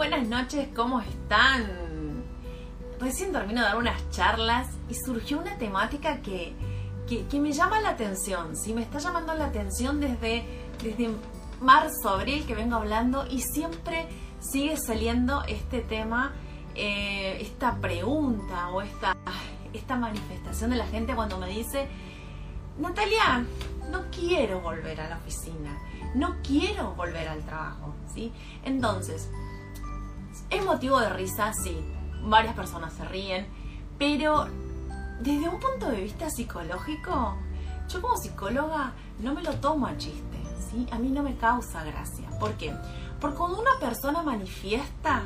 buenas noches, ¿cómo están? Recién termino de dar unas charlas y surgió una temática que, que, me llama la atención, ¿sí? Me está llamando la atención desde, desde marzo, abril que vengo hablando y siempre sigue saliendo este tema, eh, esta pregunta o esta, esta manifestación de la gente cuando me dice, Natalia, no quiero volver a la oficina, no quiero volver al trabajo, ¿sí? Entonces, es motivo de risa, sí, varias personas se ríen, pero desde un punto de vista psicológico, yo como psicóloga no me lo tomo a chiste, ¿sí? A mí no me causa gracia. ¿Por qué? Porque cuando una persona manifiesta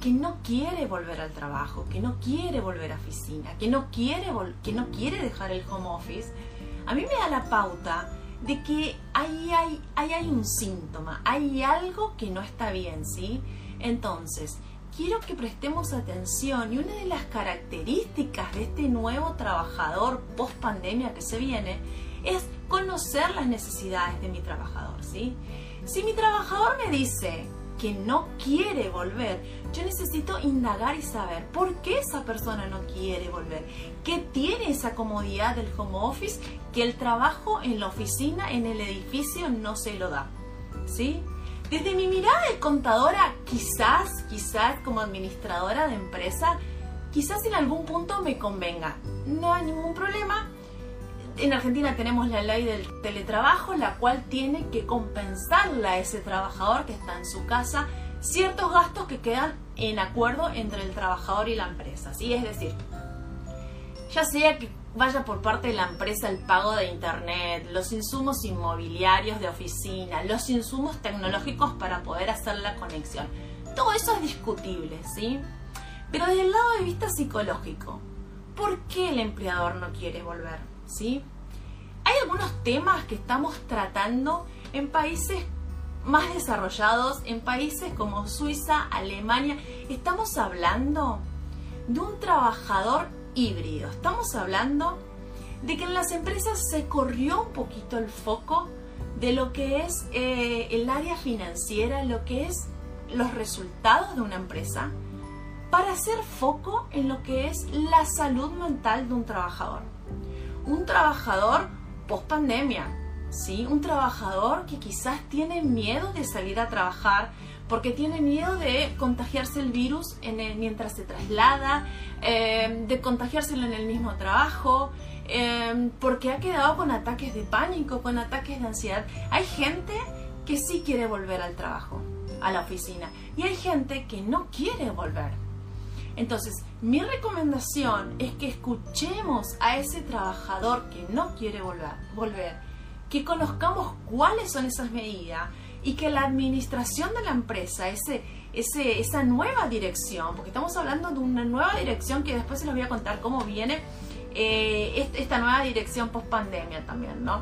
que no quiere volver al trabajo, que no quiere volver a oficina, que no quiere, que no quiere dejar el home office, a mí me da la pauta de que ahí hay, ahí hay un síntoma, hay algo que no está bien, ¿sí? Entonces, quiero que prestemos atención y una de las características de este nuevo trabajador post pandemia que se viene es conocer las necesidades de mi trabajador, ¿sí? Si mi trabajador me dice que no quiere volver, yo necesito indagar y saber por qué esa persona no quiere volver, qué tiene esa comodidad del home office que el trabajo en la oficina, en el edificio no se lo da. ¿Sí? Desde mi mirada de contadora, quizás, quizás como administradora de empresa, quizás en algún punto me convenga. No hay ningún problema. En Argentina tenemos la ley del teletrabajo, la cual tiene que compensarle a ese trabajador que está en su casa ciertos gastos que quedan en acuerdo entre el trabajador y la empresa. ¿sí? Es decir, ya sea que vaya por parte de la empresa el pago de internet, los insumos inmobiliarios de oficina, los insumos tecnológicos para poder hacer la conexión. Todo eso es discutible, ¿sí? Pero desde el lado de vista psicológico, ¿por qué el empleador no quiere volver? ¿Sí? Hay algunos temas que estamos tratando en países más desarrollados, en países como Suiza, Alemania. Estamos hablando de un trabajador híbrido. Estamos hablando de que en las empresas se corrió un poquito el foco de lo que es eh, el área financiera, lo que es los resultados de una empresa, para hacer foco en lo que es la salud mental de un trabajador. Un trabajador post pandemia, ¿sí? Un trabajador que quizás tiene miedo de salir a trabajar, porque tiene miedo de contagiarse el virus mientras se traslada, eh, de contagiárselo en el mismo trabajo, eh, porque ha quedado con ataques de pánico, con ataques de ansiedad. Hay gente que sí quiere volver al trabajo, a la oficina, y hay gente que no quiere volver. Entonces, mi recomendación es que escuchemos a ese trabajador que no quiere volver, volver que conozcamos cuáles son esas medidas, y que la administración de la empresa, ese, ese, esa nueva dirección, porque estamos hablando de una nueva dirección que después se los voy a contar cómo viene eh, esta nueva dirección post pandemia también, ¿no?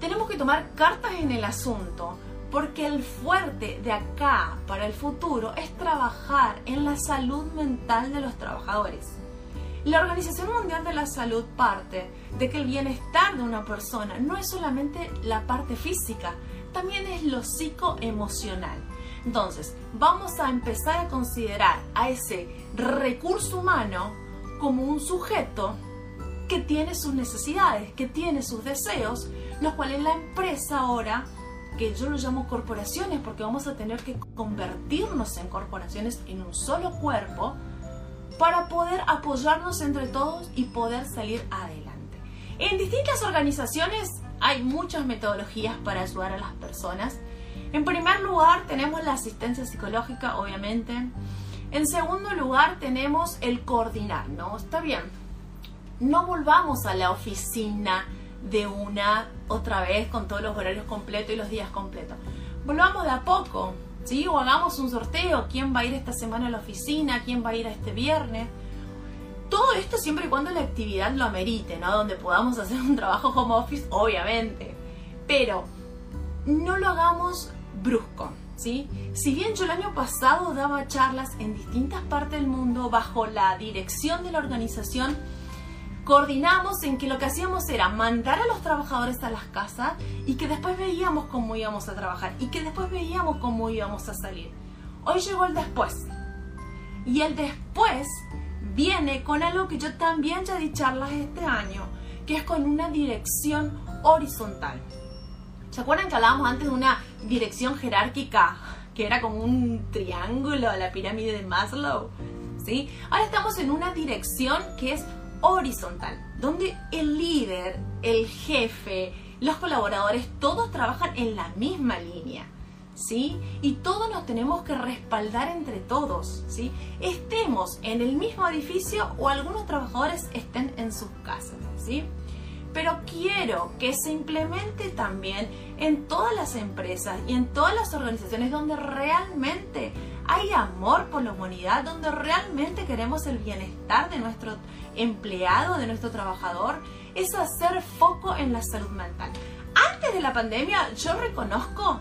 Tenemos que tomar cartas en el asunto porque el fuerte de acá para el futuro es trabajar en la salud mental de los trabajadores. La Organización Mundial de la Salud parte de que el bienestar de una persona no es solamente la parte física, también es lo psicoemocional. Entonces, vamos a empezar a considerar a ese recurso humano como un sujeto que tiene sus necesidades, que tiene sus deseos, los cuales la empresa ahora, que yo lo llamo corporaciones, porque vamos a tener que convertirnos en corporaciones en un solo cuerpo, para poder apoyarnos entre todos y poder salir adelante. En distintas organizaciones hay muchas metodologías para ayudar a las personas. En primer lugar tenemos la asistencia psicológica, obviamente. En segundo lugar tenemos el coordinar, ¿no? Está bien. No volvamos a la oficina de una otra vez con todos los horarios completos y los días completos. Volvamos de a poco, ¿sí? O hagamos un sorteo, quién va a ir esta semana a la oficina, quién va a ir a este viernes. Todo esto siempre y cuando la actividad lo amerite, ¿no? Donde podamos hacer un trabajo home office, obviamente. Pero no lo hagamos brusco, ¿sí? Si bien yo el año pasado daba charlas en distintas partes del mundo bajo la dirección de la organización, coordinamos en que lo que hacíamos era mandar a los trabajadores a las casas y que después veíamos cómo íbamos a trabajar y que después veíamos cómo íbamos a salir. Hoy llegó el después. Y el después viene con algo que yo también ya di charlas este año, que es con una dirección horizontal. ¿Se acuerdan que hablábamos antes de una dirección jerárquica que era como un triángulo a la pirámide de Maslow? ¿Sí? Ahora estamos en una dirección que es horizontal, donde el líder, el jefe, los colaboradores, todos trabajan en la misma línea. ¿Sí? Y todos nos tenemos que respaldar entre todos, ¿sí? Estemos en el mismo edificio o algunos trabajadores estén en sus casas, ¿sí? Pero quiero que se implemente también en todas las empresas y en todas las organizaciones donde realmente hay amor por la humanidad, donde realmente queremos el bienestar de nuestro empleado, de nuestro trabajador, es hacer foco en la salud mental. Antes de la pandemia yo reconozco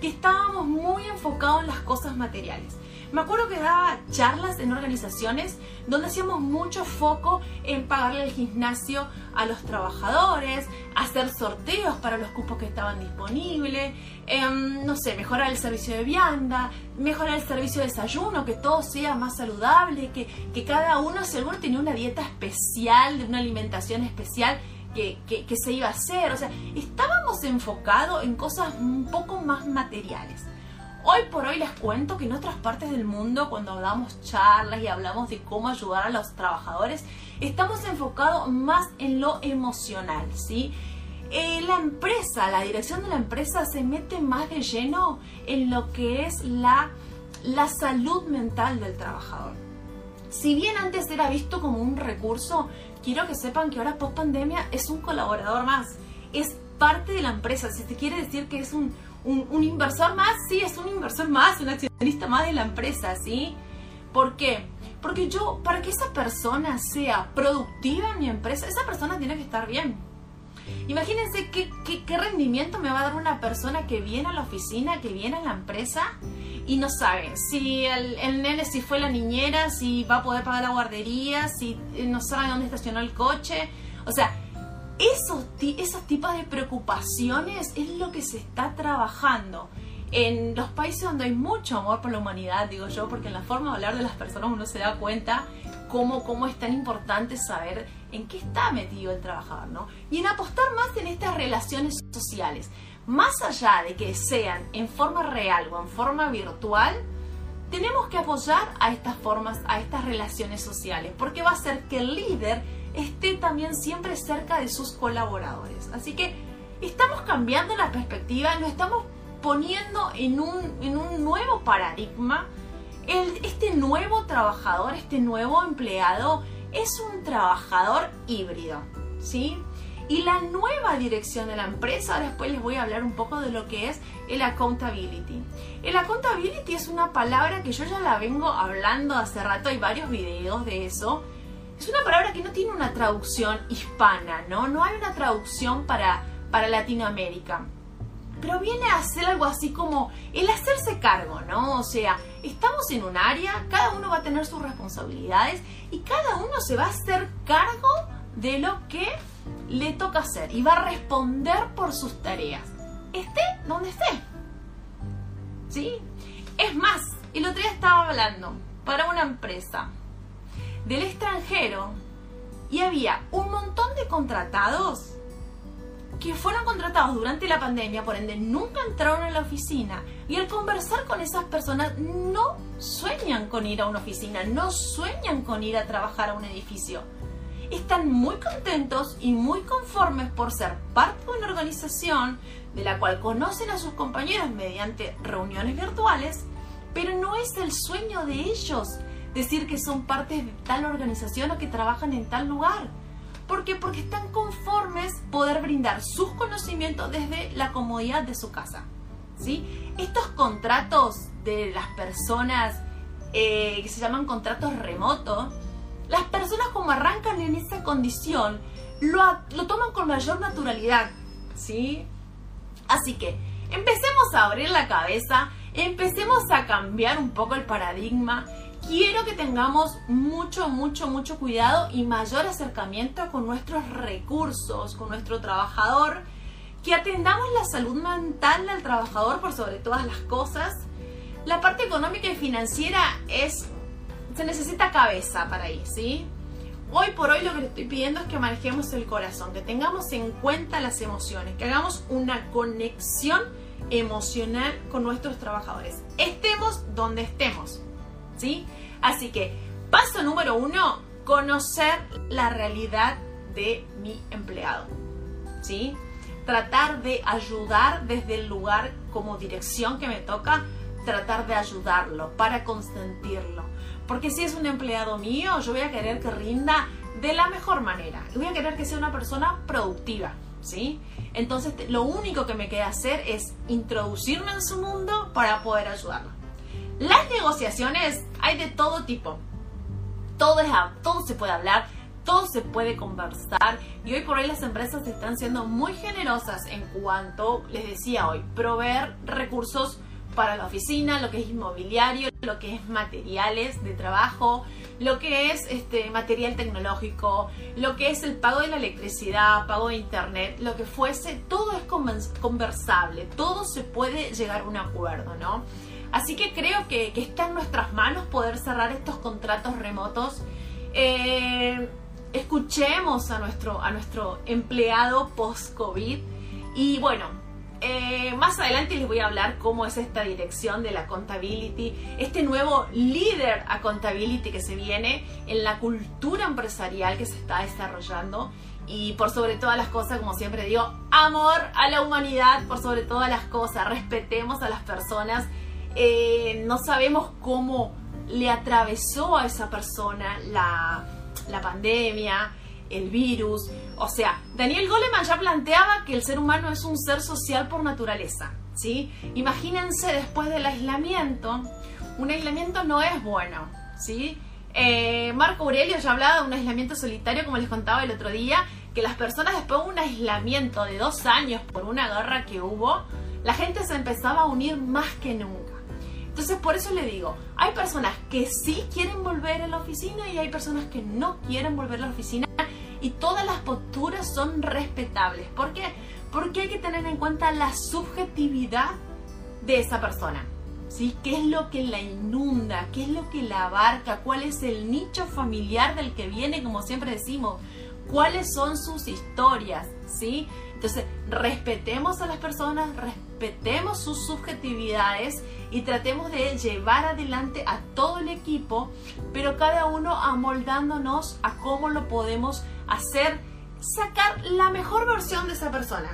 que estábamos muy enfocados en las cosas materiales. Me acuerdo que daba charlas en organizaciones donde hacíamos mucho foco en pagarle el gimnasio a los trabajadores, hacer sorteos para los cupos que estaban disponibles, em, no sé, mejorar el servicio de vianda, mejorar el servicio de desayuno, que todo sea más saludable, que, que cada uno, si alguno tenía una dieta especial, de una alimentación especial, que, que, que, se iba a hacer. O sea, estábamos enfocados en cosas un poco más materiales. Hoy por hoy les cuento que en otras partes del mundo, cuando damos charlas y hablamos de cómo ayudar a los trabajadores, estamos enfocados más en lo emocional, ¿sí? Eh, la empresa, la dirección de la empresa se mete más de lleno en lo que es la, la salud mental del trabajador. Si bien antes era visto como un recurso, quiero que sepan que ahora post pandemia es un colaborador más, es parte de la empresa, si se quiere decir que es un, un, inversor más, sí, es un inversor más, un accionista más de la empresa, ¿sí? ¿Por qué? Porque yo, para que esa persona sea productiva en mi empresa, esa persona tiene que estar bien. Imagínense qué, qué, rendimiento me va a dar una persona que viene a la oficina, que viene a la empresa y no sabe si el, el, nene, si fue la niñera, si va a poder pagar la guardería, si eh, no sabe dónde estacionó el coche. O sea, esos, esos tipos de preocupaciones es lo que se está trabajando en los países donde hay mucho amor por la humanidad, digo yo, porque en la forma de hablar de las personas uno se da cuenta cómo, cómo es tan importante saber en qué está metido el trabajador, ¿no? Y en apostar más en estas relaciones sociales. Más allá de que sean en forma real o en forma virtual, tenemos que apoyar a estas formas, a estas relaciones sociales, porque va a ser que el líder esté también siempre cerca de sus colaboradores. Así que estamos cambiando la perspectiva, nos estamos poniendo en un, en un nuevo paradigma. Este nuevo trabajador, este nuevo empleado es un trabajador híbrido, ¿sí? Y la nueva dirección de la empresa, después les voy a hablar un poco de lo que es el accountability. El accountability es una palabra que yo ya la vengo hablando hace rato, hay varios videos de eso, es una palabra que no tiene una traducción hispana, ¿no? No hay una traducción para, para Latinoamérica. Pero viene a ser algo así como el hacerse cargo, ¿no? O sea, estamos en un área, cada uno va a tener sus responsabilidades y cada uno se va a hacer cargo de lo que le toca hacer y va a responder por sus tareas. Esté donde esté. ¿Sí? Es más, el otro día estaba hablando para una empresa del extranjero y había un montón de contratados que fueron contratados durante la pandemia, por ende nunca entraron a la oficina y al conversar con esas personas no sueñan con ir a una oficina, no sueñan con ir a trabajar a un edificio. Están muy contentos y muy conformes por ser parte de una organización de la cual conocen a sus compañeros mediante reuniones virtuales, pero no es el sueño de ellos decir que son parte de tal organización o que trabajan en tal lugar. ¿Por qué? Porque están conformes poder brindar sus conocimientos desde la comodidad de su casa. ¿sí? Estos contratos de las personas eh, que se llaman contratos remotos, las personas como arrancan en esa condición, lo, lo toman con mayor naturalidad. ¿sí? Así que empecemos a abrir la cabeza, empecemos a cambiar un poco el paradigma quiero que tengamos mucho, mucho, mucho cuidado y mayor acercamiento con nuestros recursos, con nuestro trabajador, que atendamos la salud mental del trabajador por sobre todas las cosas, La parte económica y financiera es, se necesita cabeza para ahí, ¿sí? Hoy por hoy lo que le estoy pidiendo es que manejemos el corazón, que tengamos en cuenta las emociones, que hagamos una conexión emocional con nuestros trabajadores. Estemos donde estemos, ¿sí? Así que, paso número uno, conocer la realidad de mi empleado, ¿sí? Tratar de ayudar desde el lugar como dirección que me toca, tratar de ayudarlo para consentirlo. Porque si es un empleado mío, yo voy a querer que rinda de la mejor manera. Voy a querer que sea una persona productiva, ¿sí? Entonces, lo único que me queda hacer es introducirme en su mundo para poder ayudarlo. Las negociaciones hay de todo tipo. Todo, es, todo se puede hablar, todo se puede conversar y hoy por hoy las empresas están siendo muy generosas en cuanto, les decía hoy, proveer recursos para la oficina, lo que es inmobiliario, lo que es materiales de trabajo, lo que es este material tecnológico, lo que es el pago de la electricidad, pago de internet, lo que fuese, todo es conversable, todo se puede llegar a un acuerdo, ¿no? Así que creo que, está en nuestras manos poder cerrar estos contratos remotos. Eh, escuchemos a nuestro, a nuestro empleado post-COVID y bueno, eh, más adelante les voy a hablar cómo es esta dirección de la accountability, este nuevo líder accountability que se viene en la cultura empresarial que se está desarrollando. Y por sobre todas las cosas, como siempre digo, amor a la humanidad, por sobre todas las cosas, respetemos a las personas, eh, no sabemos cómo le atravesó a esa persona la, la pandemia, el virus. O sea, Daniel Goleman ya planteaba que el ser humano es un ser social por naturaleza. ¿sí? Imagínense después del aislamiento, un aislamiento no es bueno. ¿sí? Eh, Marco Aurelio ya hablaba de un aislamiento solitario, como les contaba el otro día, que las personas después de un aislamiento de dos años por una guerra que hubo, la gente se empezaba a unir más que nunca. Entonces por eso le digo, hay personas que sí quieren volver a la oficina y hay personas que no quieren volver a la oficina y todas las posturas son respetables. ¿Por qué? Porque hay que tener en cuenta la subjetividad de esa persona. ¿Sí? ¿Qué es lo que la inunda? ¿Qué es lo que la abarca? ¿Cuál es el nicho familiar del que viene, como siempre decimos? ¿Cuáles son sus historias? ¿Sí? Entonces, respetemos a las personas, respetemos sus subjetividades y tratemos de llevar adelante a todo el equipo, pero cada uno amoldándonos a cómo lo podemos hacer, sacar la mejor versión de esa persona.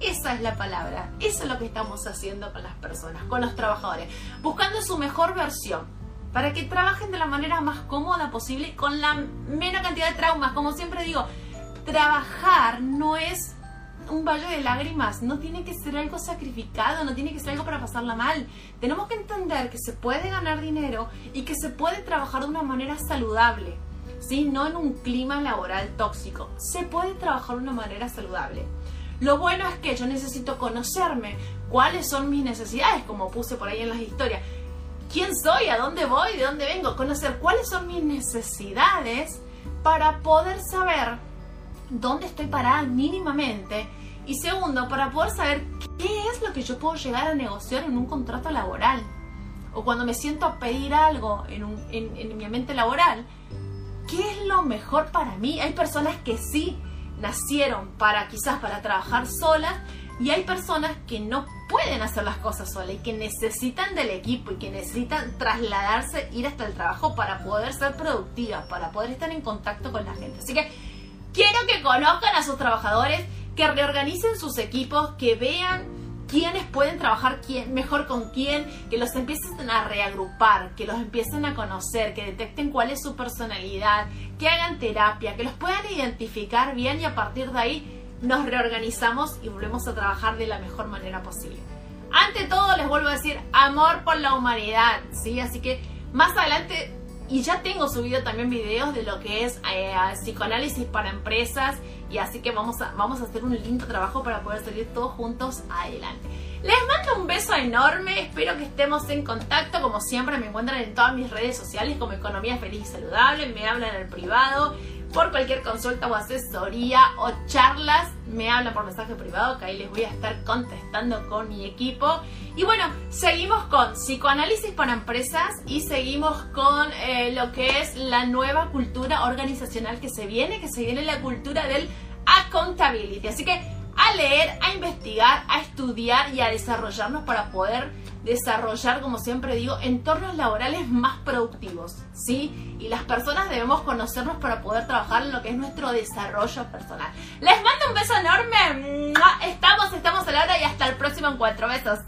Esa es la palabra, eso es lo que estamos haciendo con las personas, con los trabajadores, buscando su mejor versión para que trabajen de la manera más cómoda posible con la menor cantidad de traumas. Como siempre digo, trabajar no es un valle de lágrimas, no tiene que ser algo sacrificado, no tiene que ser algo para pasarla mal. Tenemos que entender que se puede ganar dinero y que se puede trabajar de una manera saludable, ¿sí? no en un clima laboral tóxico. Se puede trabajar de una manera saludable. Lo bueno es que yo necesito conocerme cuáles son mis necesidades, como puse por ahí en las historias. ¿Quién soy? ¿A dónde voy? ¿De dónde vengo? Conocer cuáles son mis necesidades para poder saber dónde estoy parada mínimamente. Y segundo, para poder saber qué es lo que yo puedo llegar a negociar en un contrato laboral. O cuando me siento a pedir algo en, en, mi ambiente laboral, ¿qué es lo mejor para mí? Hay personas que sí nacieron para quizás para trabajar solas y hay personas que no pueden hacer las cosas solas y que necesitan del equipo y que necesitan trasladarse, ir hasta el trabajo para poder ser productivas, para poder estar en contacto con la gente. Así que Quiero que conozcan a sus trabajadores, que reorganicen sus equipos, que vean quiénes pueden trabajar quién, mejor con quién, que los empiecen a reagrupar, que los empiecen a conocer, que detecten cuál es su personalidad, que hagan terapia, que los puedan identificar bien y a partir de ahí nos reorganizamos y volvemos a trabajar de la mejor manera posible. Ante todo les vuelvo a decir amor por la humanidad, ¿sí? Así que más adelante y ya tengo subido también videos de lo que es eh, psicoanálisis para empresas y así que vamos a, vamos a hacer un lindo trabajo para poder salir todos juntos adelante. Les mando un beso enorme, espero que estemos en contacto, como siempre me encuentran en todas mis redes sociales como Economía Feliz y Saludable, me hablan en privado, por cualquier consulta o asesoría o charlas, me hablan por mensaje privado, que ahí les voy a estar contestando con mi equipo. Y bueno, seguimos con psicoanálisis para empresas y seguimos con eh, lo que es la nueva cultura organizacional que se viene, que se viene la cultura del accountability. Así que a leer, a investigar, a estudiar y a desarrollarnos para poder desarrollar, como siempre digo, entornos laborales más productivos, ¿sí? Y las personas debemos conocernos para poder trabajar en lo que es nuestro desarrollo personal. Les mando un beso enorme. Estamos, estamos a la hora y hasta el próximo encuentro. Besos.